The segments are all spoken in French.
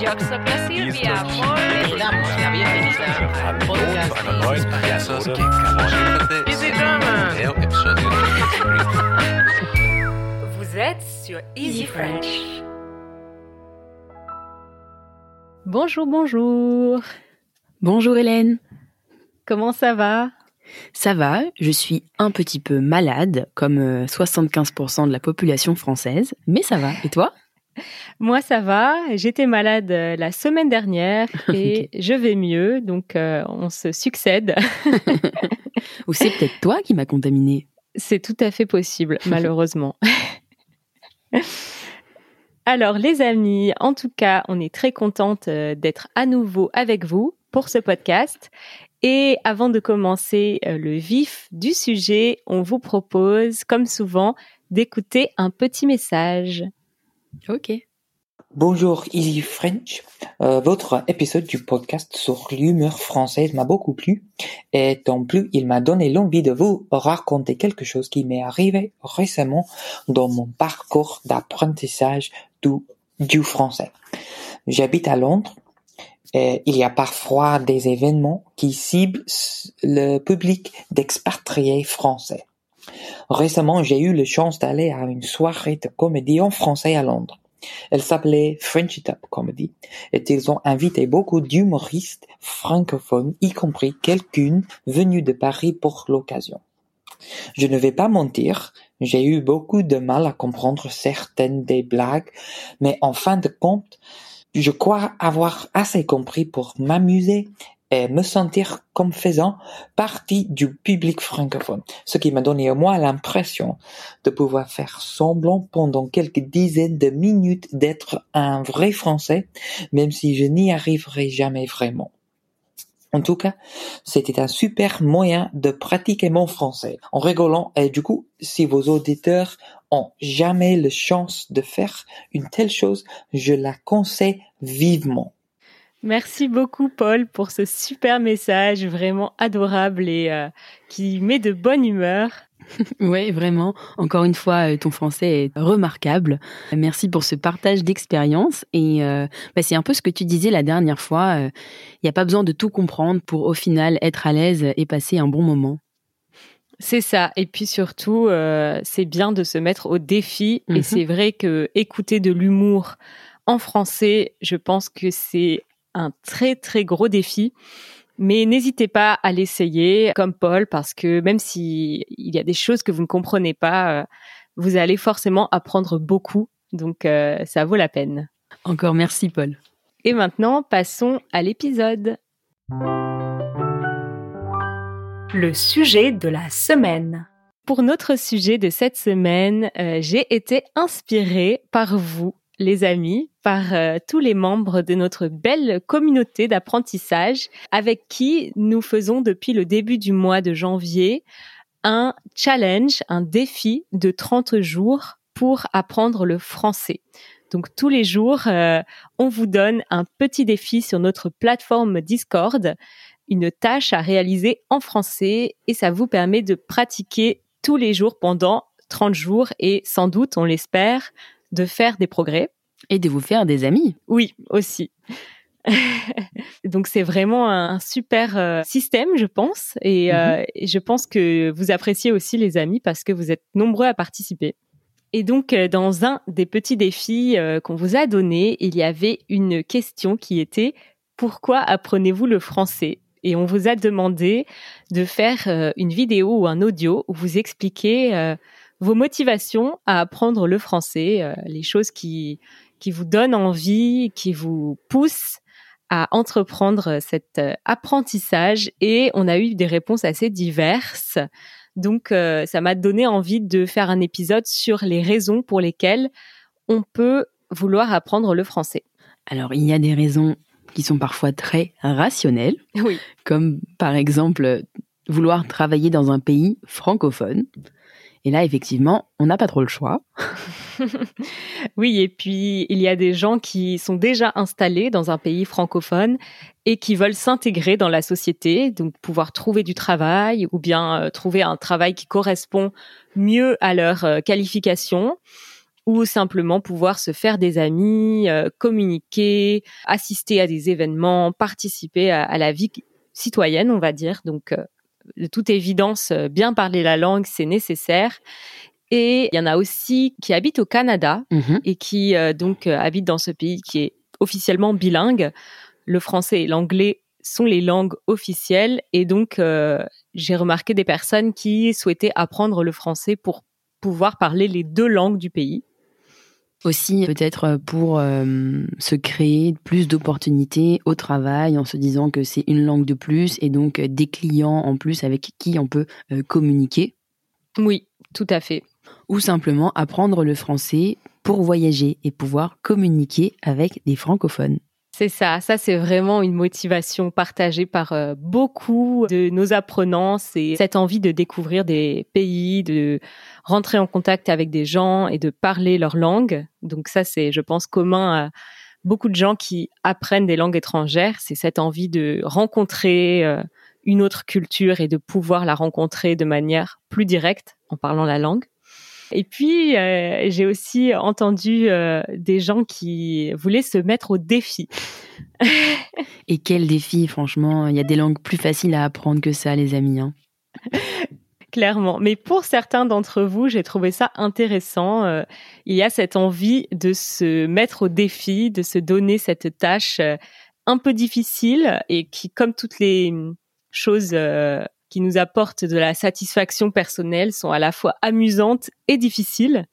Yo soy Silvia. Muy damos la bienvenida al podcast de Easy German. Vous êtes sur Easy French. Bonjour, bonjour. Bonjour Hélène. Comment ça va? Ça va, je suis un petit peu malade, comme euh, 75% de la population française, mais ça va. Et toi? Moi, ça va. J'étais malade euh, la semaine dernière et je vais mieux, donc euh, on se succède. Ou c'est peut-être toi qui m'as contaminé C'est tout à fait possible, malheureusement. Alors, les amis, en tout cas, on est très contente euh, d'être à nouveau avec vous pour ce podcast. Et avant de commencer le vif du sujet, on vous propose, comme souvent, d'écouter un petit message. Ok. Bonjour Easy French. Euh, votre épisode du podcast sur l'humeur française m'a beaucoup plu et en plus il m'a donné l'envie de vous raconter quelque chose qui m'est arrivé récemment dans mon parcours d'apprentissage du, du français. J'habite à Londres et il y a parfois des événements qui ciblent le public d'expatriés français. Récemment, j'ai eu la chance d'aller à une soirée de comédie en français à Londres. Elle s'appelait French Up Comedy et ils ont invité beaucoup d'humoristes francophones, y compris quelqu'une venue de Paris pour l'occasion. Je ne vais pas mentir, j'ai eu beaucoup de mal à comprendre certaines des blagues, mais en fin de compte, je crois avoir assez compris pour m'amuser et me sentir comme faisant partie du public francophone, ce qui m'a donné au moins l'impression de pouvoir faire semblant pendant quelques dizaines de minutes d'être un vrai français, même si je n'y arriverai jamais vraiment. En tout cas, c'était un super moyen de pratiquer mon français en rigolant et du coup, si vos auditeurs ont jamais la chance de faire une telle chose, je la conseille vivement. Merci beaucoup, Paul, pour ce super message vraiment adorable et euh, qui met de bonne humeur. Ouais, vraiment. Encore une fois, euh, ton français est remarquable. Merci pour ce partage d'expérience. Et euh, bah, c'est un peu ce que tu disais la dernière fois. Il n'y a pas besoin de tout comprendre pour au final être à l'aise et passer un bon moment. C'est ça. Et puis surtout, euh, c'est bien de se mettre au défi. Et Mhm. c'est vrai que écouter de l'humour en français, je pense que c'est un très très gros défi. Mais n'hésitez pas à l'essayer comme Paul parce que même si il y a des choses que vous ne comprenez pas, euh, vous allez forcément apprendre beaucoup. Donc euh, ça vaut la peine. Encore merci, Paul. Et maintenant, passons à l'épisode. Le sujet de la semaine. Pour notre sujet de cette semaine, euh, j'ai été inspirée par vous, les amis, par euh, tous les membres de notre belle communauté d'apprentissage avec qui nous faisons depuis le début du mois de janvier un challenge, un défi de 30 jours pour apprendre le français. Donc tous les jours, euh, on vous donne un petit défi sur notre plateforme Discord, une tâche à réaliser en français et ça vous permet de pratiquer tous les jours pendant 30 jours et sans doute, on l'espère, de faire des progrès. Et de vous faire des amis. Oui, aussi. Donc c'est vraiment un super euh, système, je pense, et, euh, et je pense que vous appréciez aussi les amis parce que vous êtes nombreux à participer. Et donc euh, dans un des petits défis euh, qu'on vous a donné, il y avait une question qui était pourquoi apprenez-vous le français? Et on vous a demandé de faire une vidéo ou un audio où vous expliquez vos motivations à apprendre le français, euh, les choses qui qui vous donnent envie, qui vous poussent à entreprendre cet euh, apprentissage et on a eu des réponses assez diverses. Donc euh, ça m'a donné envie de faire un épisode sur les raisons pour lesquelles on peut vouloir apprendre le français. Alors, il y a des raisons qui sont parfois très rationnelles, Oui. comme par exemple vouloir travailler dans un pays francophone. Et là, effectivement, on n'a pas trop le choix. oui, et puis il y a des gens qui sont déjà installés dans un pays francophone et qui veulent s'intégrer dans la société, donc pouvoir trouver du travail ou bien euh, trouver un travail qui correspond mieux à leur euh, qualification ou simplement pouvoir se faire des amis, euh, communiquer, assister à des événements, participer à, la vie citoyenne, on va dire. Euh, de toute évidence, euh, bien parler la langue, c'est nécessaire. Et il y en a aussi qui habitent au Canada mhm. et qui donc habitent dans ce pays qui est officiellement bilingue. Le français et l'anglais sont les langues officielles et donc j'ai remarqué des personnes qui souhaitaient apprendre le français pour pouvoir parler les deux langues du pays. Aussi, peut-être pour euh, se créer plus d'opportunités au travail en se disant que c'est une langue de plus et donc des clients en plus avec qui on peut euh, communiquer. Oui, tout à fait. Ou simplement apprendre le français pour voyager et pouvoir communiquer avec des francophones. C'est ça, ça c'est vraiment une motivation partagée par euh, beaucoup de nos apprenants, c'est cette envie de découvrir des pays, de rentrer en contact avec des gens et de parler leur langue. Donc ça c'est je pense commun à beaucoup de gens qui apprennent des langues étrangères, c'est cette envie de rencontrer euh, une autre culture et de pouvoir la rencontrer de manière plus directe en parlant la langue. Et puis, euh, j'ai aussi entendu euh, des gens qui voulaient se mettre au défi. Et quel défi, franchement Il y a des langues plus faciles à apprendre que ça, les amis. Hein. Clairement. Mais pour certains d'entre vous, j'ai trouvé ça intéressant. Euh, il y a cette envie de se mettre au défi, de se donner cette tâche un peu difficile et qui, comme toutes les choses qui nous apportent de la satisfaction personnelle sont à la fois amusantes et difficiles.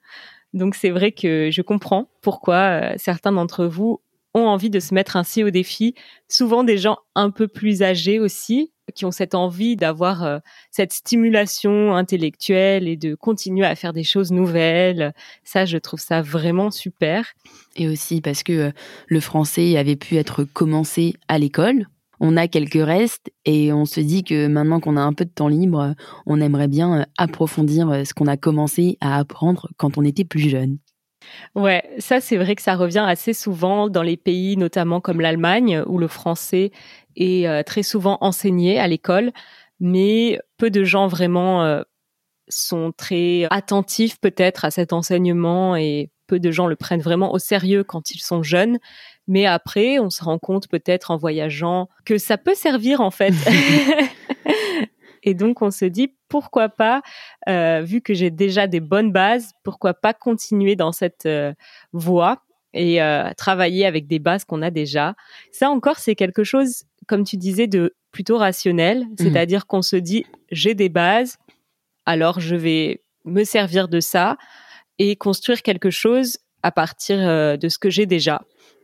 Donc c'est vrai que je comprends pourquoi euh, certains d'entre vous ont envie de se mettre ainsi au défi. Souvent des gens un peu plus âgés aussi, qui ont cette envie d'avoir euh, cette stimulation intellectuelle et de continuer à faire des choses nouvelles. Ça, je trouve ça vraiment super. Et aussi parce que euh, le français avait pu être commencé à l'école, on a quelques restes et on se dit que maintenant qu'on a un peu de temps libre, on aimerait bien euh, approfondir euh, ce qu'on a commencé à apprendre quand on était plus jeune. Ouais, ça c'est vrai que ça revient assez souvent dans les pays notamment comme l'Allemagne où le français est euh, très souvent enseigné à l'école, mais peu de gens vraiment sont très attentifs peut-être à cet enseignement et peu de gens le prennent vraiment au sérieux quand ils sont jeunes. Mais après, on se rend compte peut-être en voyageant que ça peut servir en fait. Et donc on se dit pourquoi pas, euh, vu que j'ai déjà des bonnes bases, pourquoi pas continuer dans cette euh, voie et euh, travailler avec des bases qu'on a déjà. Ça encore, c'est quelque chose, comme tu disais, de plutôt rationnel, mmh. c'est-à-dire qu'on se dit j'ai des bases, alors je vais me servir de ça et construire quelque chose à partir de ce que j'ai déjà.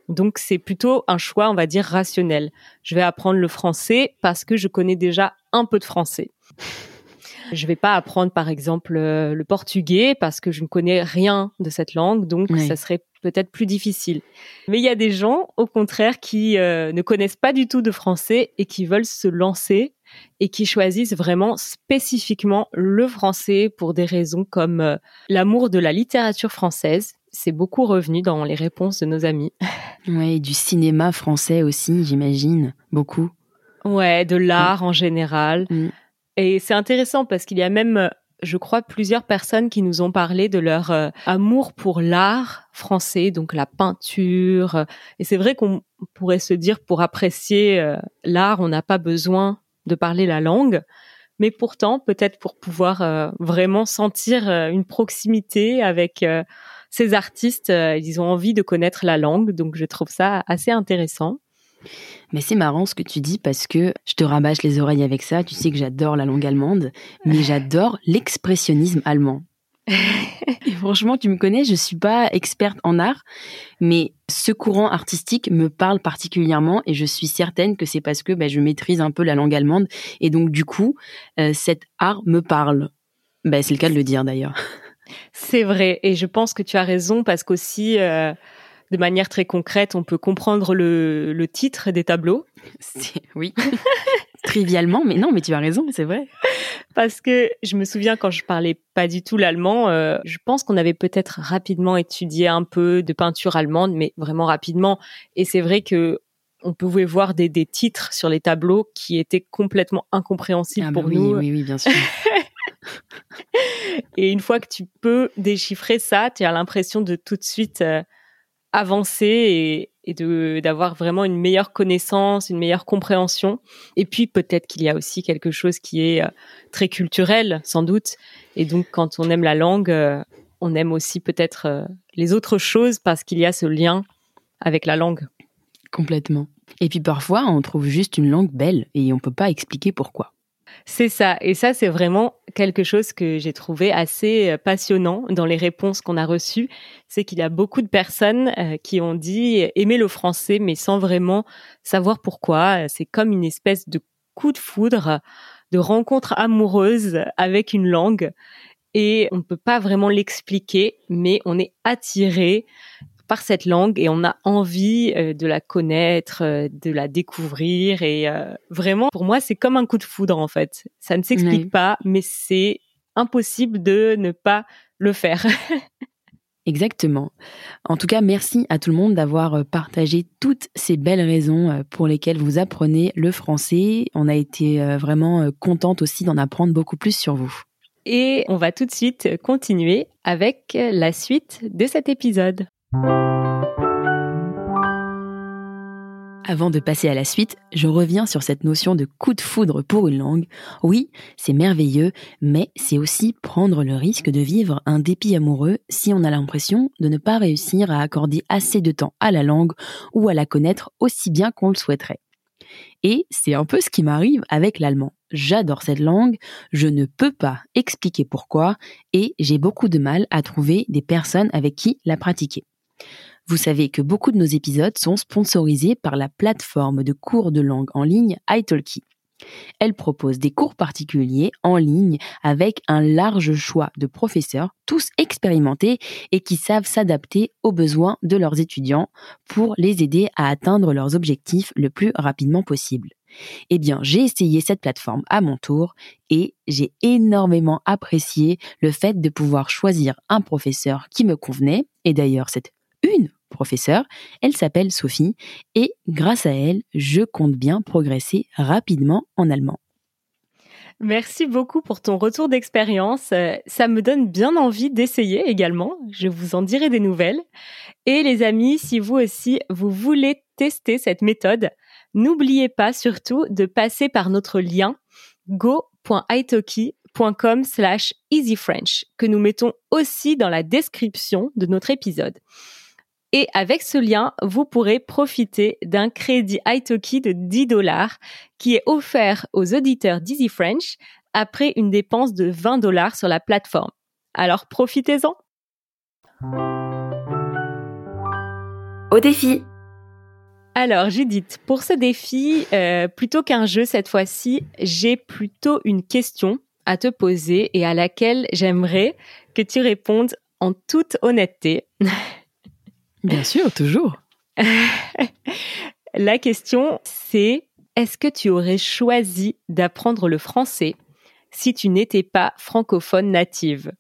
Donc c'est plutôt un choix, on va dire, rationnel. Je vais apprendre le français parce que je connais déjà un peu de français. Je vais pas apprendre, par exemple, euh, le portugais parce que je ne connais rien de cette langue, donc ça serait peut-être plus difficile. Mais il y a des gens, au contraire, qui euh, ne connaissent pas du tout de français et qui veulent se lancer et qui choisissent vraiment spécifiquement le français pour des raisons comme euh, l'amour de la littérature française, c'est beaucoup revenu dans les réponses de nos amis. Ouais, du cinéma français aussi, j'imagine, beaucoup. Ouais, de l'art en général. Mm. Et c'est intéressant parce qu'il y a même, je crois, plusieurs personnes qui nous ont parlé de leur euh, amour pour l'art français, donc la peinture. Et c'est vrai qu'on pourrait se dire, pour apprécier euh, l'art, on n'a pas besoin de parler la langue. Mais pourtant, peut-être pour pouvoir euh, vraiment sentir une proximité avec ces artistes, euh, ils ont envie de connaître la langue, donc je trouve ça assez intéressant. Mais c'est marrant ce que tu dis parce que je te rabâche les oreilles avec ça. Tu sais que j'adore la langue allemande, mais j'adore l'expressionnisme allemand. Et franchement, tu me connais, je suis pas experte en art, mais ce courant artistique me parle particulièrement et je suis certaine que c'est parce que bah, je maîtrise un peu la langue allemande et donc du coup, euh, cet art me parle. Bah, c'est le cas de le dire d'ailleurs. C'est vrai, et je pense que tu as raison parce qu'aussi, euh, de manière très concrète, on peut comprendre le, le titre des tableaux. Oui, trivialement, mais non, mais tu as raison, c'est vrai. Parce que je me souviens quand je parlais pas du tout l'allemand, euh, je pense qu'on avait peut-être rapidement étudié un peu de peinture allemande, mais vraiment rapidement. Et c'est vrai que on pouvait voir des, des titres sur les tableaux qui étaient complètement incompréhensibles ah pour bah nous. Oui, oui, bien sûr. et une fois que tu peux déchiffrer ça, tu as l'impression de tout de suite euh, avancer et, d'avoir vraiment une meilleure connaissance, une meilleure compréhension. Et puis peut-être qu'il y a aussi quelque chose qui est euh, très culturel, sans doute. Et donc quand on aime la langue, euh, on aime aussi peut-être les autres choses parce qu'il y a ce lien avec la langue. Complètement. Et puis parfois, on trouve juste une langue belle et on peut pas expliquer pourquoi. C'est ça. Et ça, c'est vraiment quelque chose que j'ai trouvé assez euh, passionnant dans les réponses qu'on a reçues. C'est qu'il y a beaucoup de personnes euh, qui ont dit aimer le français, mais sans vraiment savoir pourquoi. C'est comme une espèce de coup de foudre, de rencontre amoureuse avec une langue. Et on ne peut pas vraiment l'expliquer, mais on est attiré par cette langue et on a envie euh, de la connaître, euh, de la découvrir et euh, vraiment pour moi c'est comme un coup de foudre en fait. Ça ne s'explique Oui. pas mais c'est impossible de ne pas le faire. Exactement. En tout cas, merci à tout le monde d'avoir partagé toutes ces belles raisons pour lesquelles vous apprenez le français. On a été vraiment contente aussi d'en apprendre beaucoup plus sur vous. Et on va tout de suite continuer avec la suite de cet épisode. Avant de passer à la suite, je reviens sur cette notion de coup de foudre pour une langue. Oui, c'est merveilleux, mais c'est aussi prendre le risque de vivre un dépit amoureux si on a l'impression de ne pas réussir à accorder assez de temps à la langue ou à la connaître aussi bien qu'on le souhaiterait. Et c'est un peu ce qui m'arrive avec l'allemand. J'adore cette langue, je ne peux pas expliquer pourquoi, et j'ai beaucoup de mal à trouver des personnes avec qui la pratiquer. Vous savez que beaucoup de nos épisodes sont sponsorisés par la plateforme de cours de langue en ligne italki. Elle propose des cours particuliers en ligne avec un large choix de professeurs, tous expérimentés et qui savent s'adapter aux besoins de leurs étudiants pour les aider à atteindre leurs objectifs le plus rapidement possible. Eh bien, j'ai essayé cette plateforme à mon tour et j'ai énormément apprécié le fait de pouvoir choisir un professeur qui me convenait. Et d'ailleurs, cette une professeure, elle s'appelle Sophie et grâce à elle, je compte bien progresser rapidement en allemand. Merci beaucoup pour ton retour d'expérience. Euh, Ça me donne bien envie d'essayer également. Je vous en dirai des nouvelles. Et les amis, si vous aussi, vous voulez tester cette méthode, n'oubliez pas surtout de passer par notre lien go.italki.com slash easyfrench que nous mettons aussi dans la description de notre épisode. Et avec ce lien, vous pourrez profiter d'un crédit italki de 10 dollars qui est offert aux auditeurs d'Easy French après une dépense de 20 dollars sur la plateforme. Alors profitez-en. Au défi Alors Judith, pour ce défi, euh, plutôt qu'un jeu cette fois-ci, j'ai plutôt une question à te poser et à laquelle j'aimerais que tu répondes en toute honnêteté. Bien sûr, toujours. La question, c'est est-ce que tu aurais choisi d'apprendre le français si tu n'étais pas francophone native?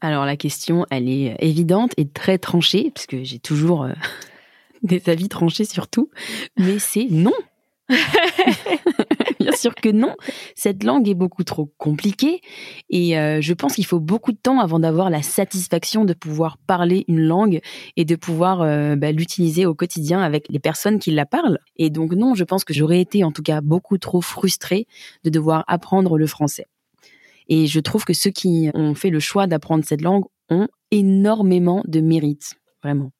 Alors la question, elle est évidente et très tranchée, parce que j'ai toujours euh, des avis tranchés sur tout, mais c'est non. Bien sûr que non. Cette langue est beaucoup trop compliquée et euh, je pense qu'il faut beaucoup de temps avant d'avoir la satisfaction de pouvoir parler une langue et de pouvoir euh, bah, l'utiliser au quotidien avec les personnes qui la parlent. Et donc non, je pense que j'aurais été en tout cas beaucoup trop frustrée de devoir apprendre le français. Et je trouve que ceux qui ont fait le choix d'apprendre cette langue ont énormément de mérite, vraiment.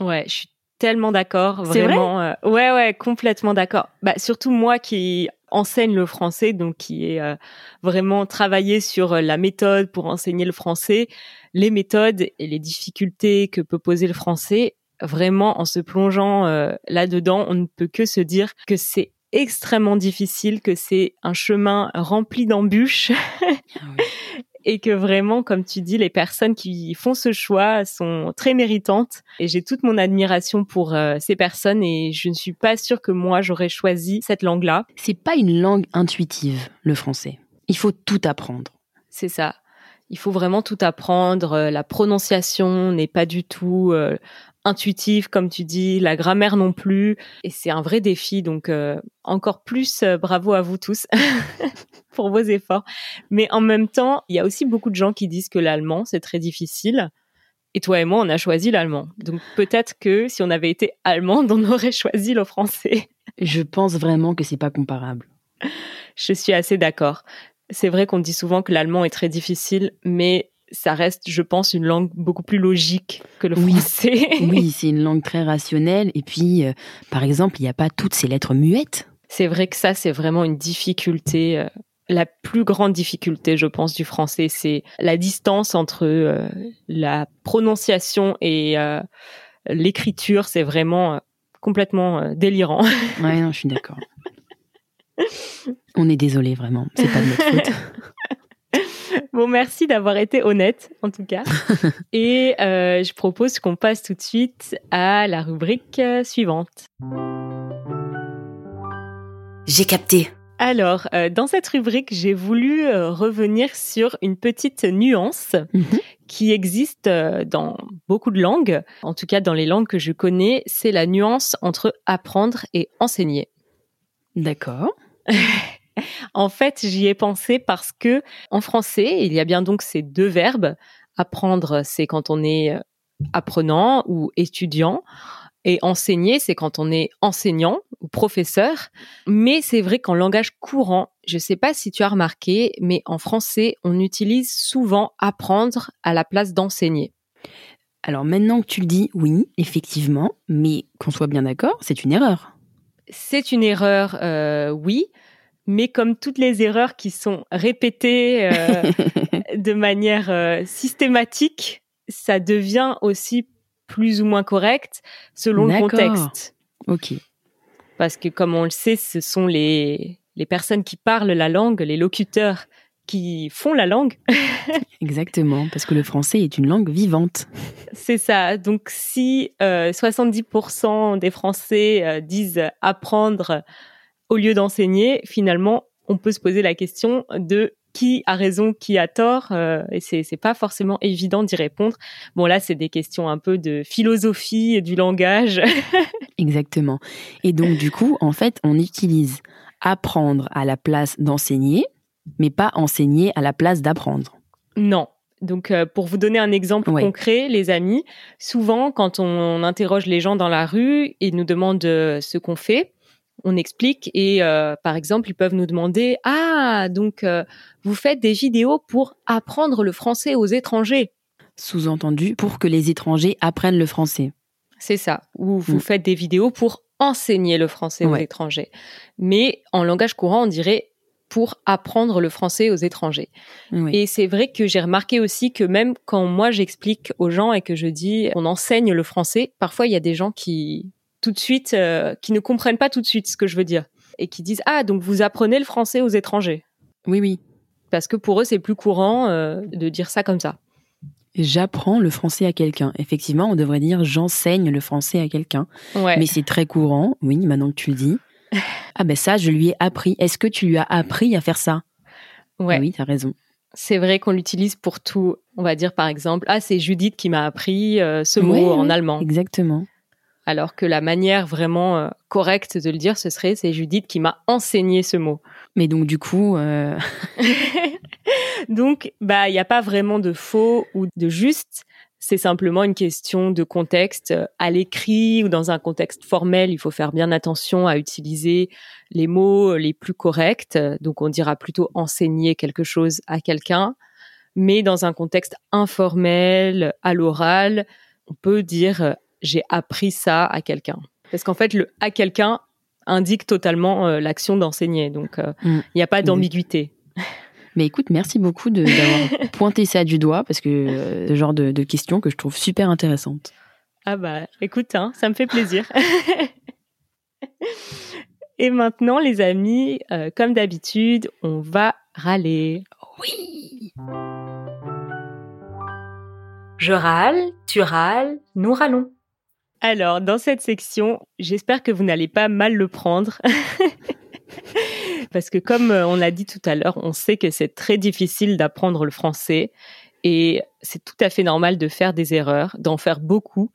Ouais, je suis tellement d'accord, C'est vrai vraiment. euh, ouais, ouais, complètement d'accord. Bah, surtout moi qui enseigne le français, donc qui est euh, vraiment travaillé sur euh, la méthode pour enseigner le français, les méthodes et les difficultés que peut poser le français. Vraiment, en se plongeant euh, là-dedans, on ne peut que se dire que c'est extrêmement difficile, que c'est un chemin rempli d'embûches et que vraiment, comme tu dis, les personnes qui font ce choix sont très méritantes. Et j'ai toute mon admiration pour euh, ces personnes et je ne suis pas sûre que moi j'aurais choisi cette langue-là. C'est pas une langue intuitive, le français. Il faut tout apprendre. C'est ça. Il faut vraiment tout apprendre. Euh, La prononciation n'est pas du tout euh, intuitive, comme tu dis, la grammaire non plus. Et c'est un vrai défi. Donc, euh, encore plus euh, bravo à vous tous pour vos efforts. Mais en même temps, il y a aussi beaucoup de gens qui disent que l'allemand, c'est très difficile. Et toi et moi, on a choisi l'allemand. Donc, peut-être que si on avait été allemande, on aurait choisi le français. Je pense vraiment que c'est pas comparable. Je suis assez d'accord. C'est vrai qu'on dit souvent que l'allemand est très difficile, mais ça reste, je pense, une langue beaucoup plus logique que le Oui. français. Oui, c'est une langue très rationnelle. Et puis, euh, par exemple, il n'y a pas toutes ces lettres muettes. C'est vrai que ça, c'est vraiment une difficulté. euh, La plus grande difficulté, je pense, du français, c'est la distance entre euh, la prononciation et l'écriture. C'est vraiment complètement délirant. Ouais, non, je suis d'accord. On est désolé, vraiment. C'est pas de notre faute. Bon, merci d'avoir été honnête, en tout cas. Et euh, je propose qu'on passe tout de suite à la rubrique euh, suivante. J'ai capté. Alors, euh, dans cette rubrique, j'ai voulu euh, revenir sur une petite nuance Mhm. qui existe euh, dans beaucoup de langues, en tout cas dans les langues que je connais, c'est la nuance entre apprendre et enseigner. D'accord. En fait, j'y ai pensé parce que en français, il y a bien donc ces deux verbes. Apprendre, c'est quand on est euh, apprenant ou étudiant. Et enseigner, c'est quand on est enseignant ou professeur. Mais c'est vrai qu'en langage courant, je ne sais pas si tu as remarqué, mais en français, on utilise souvent apprendre à la place d'enseigner. Alors maintenant que tu le dis, oui, effectivement, mais qu'on soit bien d'accord, c'est une erreur. C'est une erreur, euh, oui, mais comme toutes les erreurs qui sont répétées euh, de manière euh, systématique, ça devient aussi plus ou moins correct selon le contexte. ok. Parce que comme on le sait, ce sont les, les personnes qui parlent la langue, les locuteurs qui font la langue. Exactement, parce que le français est une langue vivante. C'est ça. Donc si euh, 70% des Français euh, disent apprendre au lieu d'enseigner, finalement, on peut se poser la question de qui a raison, qui a tort, euh, et c'est c'est pas forcément évident d'y répondre. Bon là, c'est des questions un peu de philosophie et du langage. Exactement. Et donc, du coup, en fait, on utilise apprendre à la place d'enseigner, mais pas enseigner à la place d'apprendre. non. Donc, euh, pour vous donner un exemple concret, les amis, souvent, quand on interroge les gens dans la rue, ils nous demandent euh, ce qu'on fait. On explique et, euh, par exemple, ils peuvent nous demander Ah, donc, euh, vous faites des vidéos pour apprendre le français aux étrangers. Sous-entendu, pour que les étrangers apprennent le français. C'est ça. Ou vous Mm. faites des vidéos pour enseigner le français aux étrangers. Mais en langage courant, on dirait pour apprendre le français aux étrangers. Oui. Et c'est vrai que j'ai remarqué aussi que même quand moi j'explique aux gens et que je dis on enseigne le français, parfois il y a des gens qui tout de suite euh, qui ne comprennent pas tout de suite ce que je veux dire et qui disent ah donc vous apprenez le français aux étrangers oui, oui. parce que pour eux c'est plus courant euh, de dire ça comme ça. J'apprends le français à quelqu'un. Effectivement, on devrait dire j'enseigne le français à quelqu'un. Ouais. Mais c'est très courant, oui, maintenant que tu le dis. Ah ben ça, je lui ai appris. Est-ce que tu lui as appris à faire ça? Ouais. Ah Oui, t'as raison. C'est vrai qu'on l'utilise pour tout. On va dire par exemple ah c'est Judith qui m'a appris euh, ce mot Ouais, en allemand. Exactement. Alors que la manière vraiment euh, correcte de le dire ce serait c'est Judith qui m'a enseigné ce mot. Mais donc du coup, euh, Donc, bah, il n'y a pas vraiment de faux ou de juste. C'est simplement une question de contexte. À l'écrit ou dans un contexte formel, il faut faire bien attention à utiliser les mots les plus corrects. Donc, on dira plutôt enseigner quelque chose à quelqu'un. Mais dans un contexte informel, à l'oral, on peut dire euh, j'ai appris ça à quelqu'un. Parce qu'en fait, le à quelqu'un indique totalement euh, l'action d'enseigner. Donc, euh, il Mm. n'y a pas Oui. d'ambiguïté. mais écoute, merci beaucoup de- d'avoir pointé ça du doigt parce que euh, ce genre de, de questions que je trouve super intéressantes. Ah bah, écoute, hein, ça me fait plaisir. Et maintenant, les amis, euh, comme d'habitude, on va râler. Oui. Je râle, tu râles, nous râlons. Alors, dans cette section, j'espère que vous n'allez pas mal le prendre. Parce que comme euh, on l'a dit tout à l'heure, on sait que c'est très difficile d'apprendre le français et c'est tout à fait normal de faire des erreurs, d'en faire beaucoup.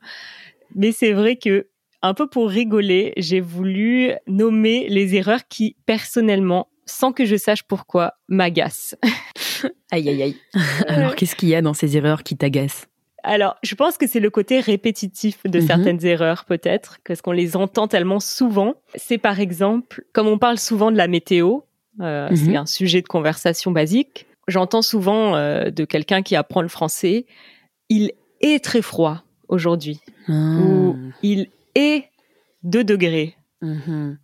Mais c'est vrai que, un peu pour rigoler, j'ai voulu nommer les erreurs qui, personnellement, sans que je sache pourquoi, m'agacent. aïe, aïe, aïe. Alors, qu'est-ce qu'il y a dans ces erreurs qui t'agacent? Alors, je pense que c'est le côté répétitif de Mhm. certaines erreurs, peut-être, parce qu'on les entend tellement souvent. C'est par exemple, comme on parle souvent de la météo, euh, Mhm. c'est un sujet de conversation basique. J'entends souvent euh, de quelqu'un qui apprend le français, il est très froid aujourd'hui, ou il est 2 degrés. Mhm.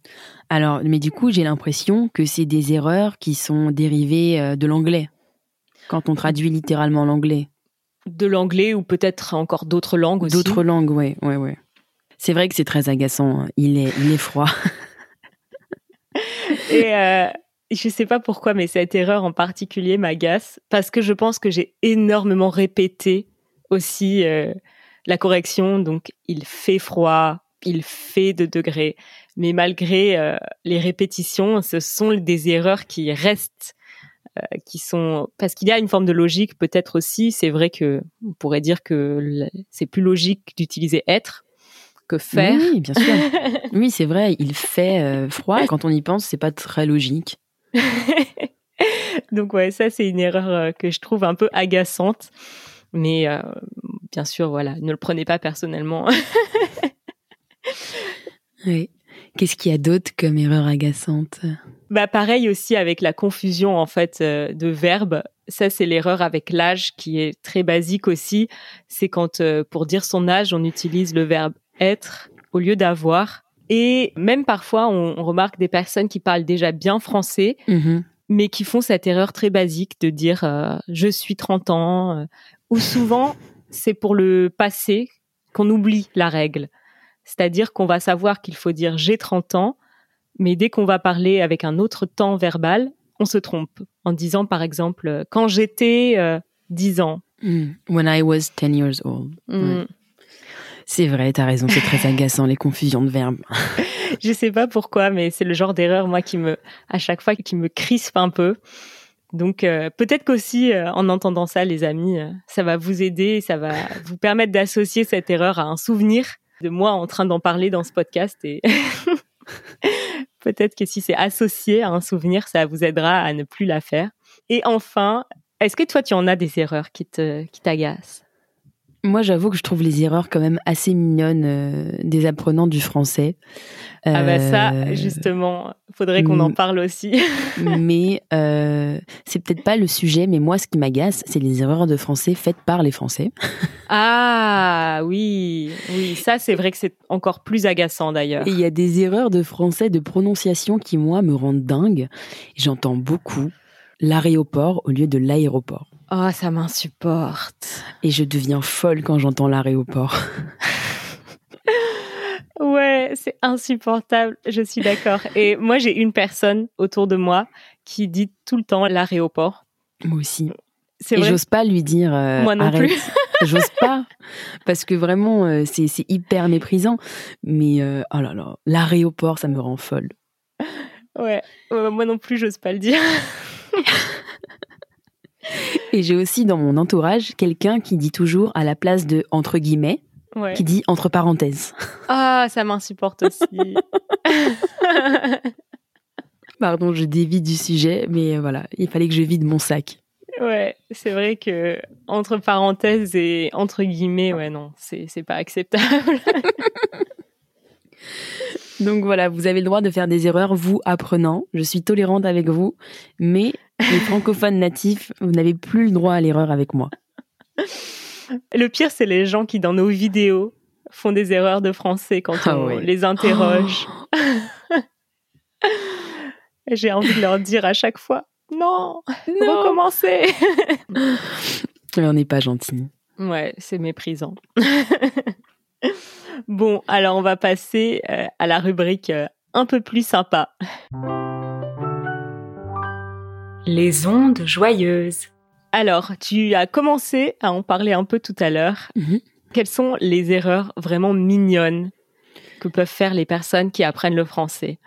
Alors, mais du coup, j'ai l'impression que c'est des erreurs qui sont dérivées euh, de l'anglais. Quand on traduit littéralement l'anglais. De l'anglais ou peut-être encore d'autres langues aussi. D'autres langues, ouais, ouais, ouais. C'est vrai que c'est très agaçant. hein. Il est, il est froid. Et euh, je sais pas pourquoi, mais cette erreur en particulier m'agace parce que je pense que j'ai énormément répété aussi euh, la correction. Donc, il fait froid, il fait 2 degrés. Mais malgré euh, les répétitions, ce sont des erreurs qui restent, qui sont parce qu'il y a une forme de logique peut-être aussi. C'est vrai que on pourrait dire que c'est plus logique d'utiliser être que faire. Oui, bien sûr. Oui, c'est vrai. Il fait euh, froid. Quand on y pense, c'est pas très logique. Donc ouais, ça c'est une erreur euh, que je trouve un peu agaçante. Mais euh, bien sûr, voilà, ne le prenez pas personnellement. Oui. Qu'est-ce qu'il y a d'autre comme erreur agaçante? Bah pareil aussi avec la confusion en fait euh, de verbes. Ça c'est l'erreur avec l'âge qui est très basique aussi. C'est quand euh, pour dire son âge, on utilise le verbe être au lieu d'avoir. Et même parfois, on, on remarque des personnes qui parlent déjà bien français, Mhm. mais qui font cette erreur très basique de dire euh, je suis 30 ans ou souvent c'est pour le passé qu'on oublie la règle. C'est-à-dire qu'on va savoir qu'il faut dire j'ai 30 ans, mais dès qu'on va parler avec un autre temps verbal, on se trompe en disant par exemple euh, quand j'étais euh, 10 ans. Mm. When I was 10 years old. Ouais. C'est vrai, t'as raison, c'est très agaçant, les confusions de verbes. Je sais pas pourquoi, mais c'est le genre d'erreur moi qui me à chaque fois qui me crispe un peu. Donc euh, peut-être qu'aussi euh, en entendant ça, les amis, euh, ça va vous aider, ça va vous permettre d'associer cette erreur à un souvenir de moi en train d'en parler dans ce podcast et peut-être que si c'est associé à un souvenir, ça vous aidera à ne plus la faire. Et enfin, est-ce que toi tu en as des erreurs qui te qui t'agacent? Moi, j'avoue que je trouve les erreurs quand même assez mignonnes euh, des apprenants du français. Ah bah ça, Euh, justement, faudrait qu'on en parle aussi. mais euh, c'est peut-être pas le sujet, mais moi, ce qui m'agace, c'est les erreurs de français faites par les Français. Ah oui, oui, ça c'est vrai que c'est encore plus agaçant d'ailleurs. Il y a des erreurs de français de prononciation qui, moi, me rendent dingue. J'entends beaucoup l'aéroport au lieu de l'aéroport. Oh, ça m'insupporte. Et je deviens folle quand j'entends l'aéroport. Ouais, c'est insupportable, je suis d'accord. Et moi j'ai une personne autour de moi qui dit tout le temps l'aéroport. Moi aussi. Et j'ose pas lui dire euh, Moi non arrête. plus. j'ose pas parce que vraiment euh, c'est hyper méprisant. Mais euh, oh là là, l'aéroport ça me rend folle. Ouais, Ouais, moi non plus, j'ose pas le dire. Et j'ai aussi dans mon entourage quelqu'un qui dit toujours à la place de entre guillemets, Ouais. qui dit entre parenthèses. Ah, ça m'insupporte aussi. Pardon, je dévie du sujet, mais euh, voilà, il fallait que je vide mon sac. ouais, c'est vrai que entre parenthèses et entre guillemets, ouais, non, c'est pas acceptable. Donc voilà, vous avez le droit de faire des erreurs, vous apprenant. Je suis tolérante avec vous, mais les francophones natifs, vous n'avez plus le droit à l'erreur avec moi. Le pire, c'est les gens qui, dans nos vidéos, font des erreurs de français quand Ah on ouais. les interroge. J'ai envie de leur dire à chaque fois non, recommencer. on n'est pas gentil. Ouais, c'est méprisant. bon, alors on va passer euh, à la rubrique euh, un peu plus sympa. Les ondes joyeuses. Alors, tu as commencé à en parler un peu tout à l'heure. Mhm. Quelles sont les erreurs vraiment mignonnes que peuvent faire les personnes qui apprennent le français?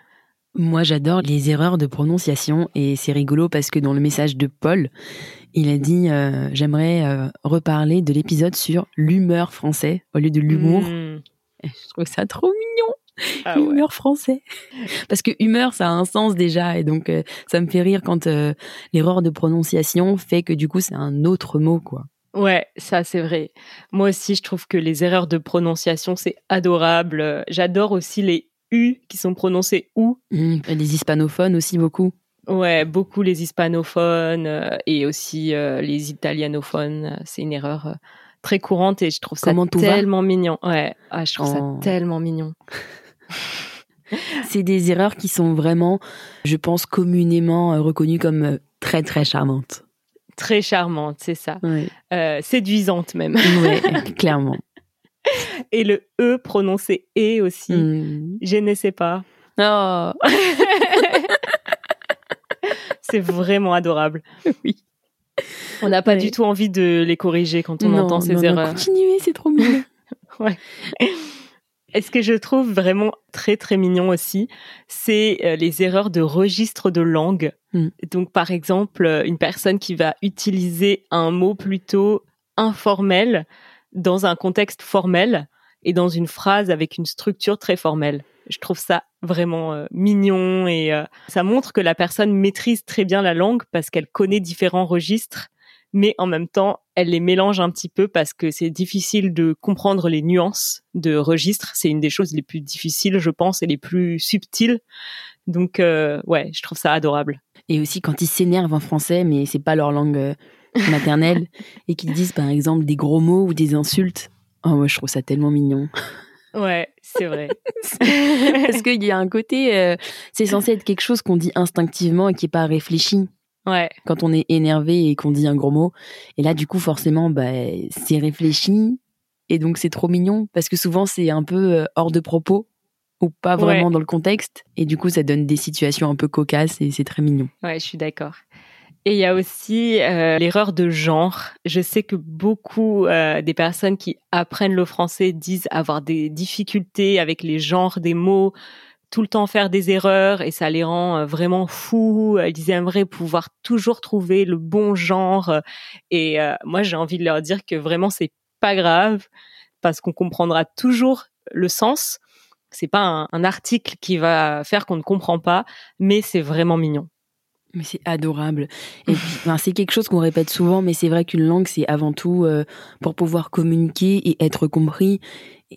Moi, j'adore les erreurs de prononciation et c'est rigolo parce que dans le message de Paul, il a dit euh, j'aimerais euh, reparler de l'épisode sur l'humeur français au lieu de l'humour. Hmm. Je trouve ça trop mignon. Ah ouais. humeur français. Parce que humeur, ça a un sens déjà, et donc euh, ça me fait rire quand euh, l'erreur de prononciation fait que du coup c'est un autre mot, quoi. Ouais, ça c'est vrai. Moi aussi, je trouve que les erreurs de prononciation, c'est adorable. J'adore aussi les U qui sont prononcés OU. Mm. Les hispanophones aussi beaucoup. Ouais, beaucoup les hispanophones euh, et aussi les italianophones. C'est une erreur très courante et je trouve ça Comment tellement mignon. Ouais, ah, je trouve Oh. ça tellement mignon. C'est des erreurs qui sont vraiment, je pense, communément euh, reconnues comme euh, très très charmantes. Très charmante, c'est ça. Ouais, Euh, séduisante même. Ouais, clairement. Et le E prononcé E aussi. Mm. Je ne sais pas. Oh, C'est vraiment adorable. oui. On n'a pas Ouais. du tout envie de les corriger quand on Non, entend ces non, non, erreurs. continuez, c'est trop mignon. Et ce que je trouve vraiment très très mignon aussi, c'est euh, les erreurs de registre de langue. Mm. Donc par exemple, euh, une personne qui va utiliser un mot plutôt informel dans un contexte formel et dans une phrase avec une structure très formelle. Je trouve ça vraiment euh, mignon et euh, ça montre que la personne maîtrise très bien la langue parce qu'elle connaît différents registres, mais en même temps, elle les mélange un petit peu parce que c'est difficile de comprendre les nuances de registres. C'est une des choses les plus difficiles, je pense, et les plus subtiles. Donc, euh, ouais, je trouve ça adorable. Et aussi quand ils s'énervent en français, mais c'est pas leur langue euh, maternelle, et qu'ils disent par exemple des gros mots ou des insultes. Oh, moi je trouve ça tellement mignon. Ouais, c'est vrai. Parce qu'il y a un côté, euh, c'est censé être quelque chose qu'on dit instinctivement et qui est pas réfléchi ouais, quand on est énervé et qu'on dit un gros mot. Et là, du coup, forcément, bah, c'est réfléchi. Et donc, c'est trop mignon parce que souvent, c'est un peu euh, hors de propos ou pas vraiment Ouais. dans le contexte. Et du coup, ça donne des situations un peu cocasses et c'est très mignon. ouais, je suis d'accord. Et il y a aussi euh, l'erreur de genre. Je sais que beaucoup euh, des personnes qui apprennent le français disent avoir des difficultés avec les genres des mots, tout le temps faire des erreurs et ça les rend euh, vraiment fous. Ils aimeraient pouvoir toujours trouver le bon genre. Et euh, moi, j'ai envie de leur dire que vraiment, c'est pas grave parce qu'on comprendra toujours le sens. C'est pas un, article qui va faire qu'on ne comprend pas, mais c'est vraiment mignon. Mais c'est adorable. Et c'est quelque chose qu'on répète souvent, mais c'est vrai qu'une langue, c'est avant tout euh, pour pouvoir communiquer et être compris.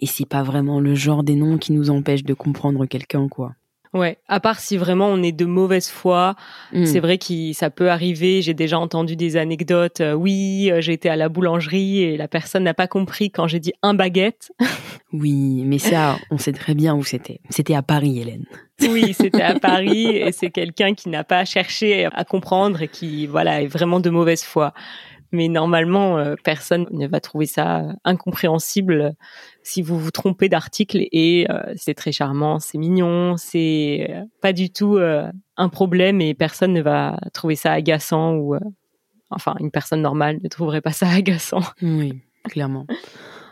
Et c'est pas vraiment le genre des noms qui nous empêche de comprendre quelqu'un, quoi. Ouais, à part si vraiment on est de mauvaise foi, Mm. c'est vrai que ça peut arriver. J'ai déjà entendu des anecdotes. euh, oui, euh, été à la boulangerie et la personne n'a pas compris quand j'ai dit un baguette. Oui, mais ça, on sait très bien où c'était. C'était à Paris, Hélène. Oui, c'était à Paris et c'est quelqu'un qui n'a pas cherché à comprendre et qui voilà est vraiment de mauvaise foi. Mais normalement, euh, personne ne va trouver ça incompréhensible si vous vous trompez d'article et euh, c'est très charmant, c'est mignon, c'est euh, pas du tout euh, un problème et personne ne va trouver ça agaçant ou enfin une personne normale ne trouverait pas ça agaçant. Oui, clairement.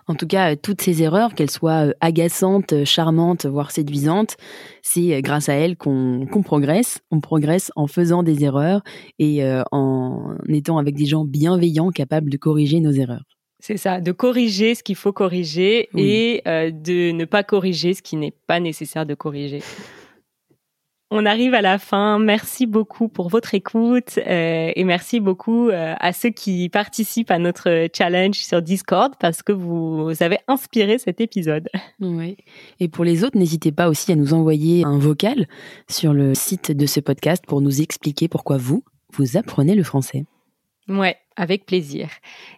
En tout cas, toutes ces erreurs, qu'elles soient agaçantes, charmantes, voire séduisantes, c'est grâce à elles qu'on progresse. On progresse en faisant des erreurs et en étant avec des gens bienveillants capables de corriger nos erreurs. C'est ça, de corriger ce qu'il faut corriger Oui. et euh, de ne pas corriger ce qui n'est pas nécessaire de corriger. On arrive à la fin. Merci beaucoup pour votre écoute euh, et merci beaucoup euh, à ceux qui participent à notre challenge sur Discord parce que vous avez inspiré cet épisode. Oui. Et pour les autres, n'hésitez pas aussi à nous envoyer un vocal sur le site de ce podcast pour nous expliquer pourquoi vous, vous apprenez le français. Ouais, avec plaisir.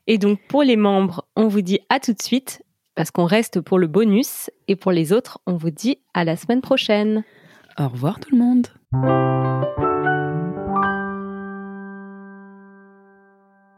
Et donc pour les membres, on vous dit à tout de suite parce qu'on reste pour le bonus et pour les autres, on vous dit à la semaine prochaine. Au revoir tout le monde.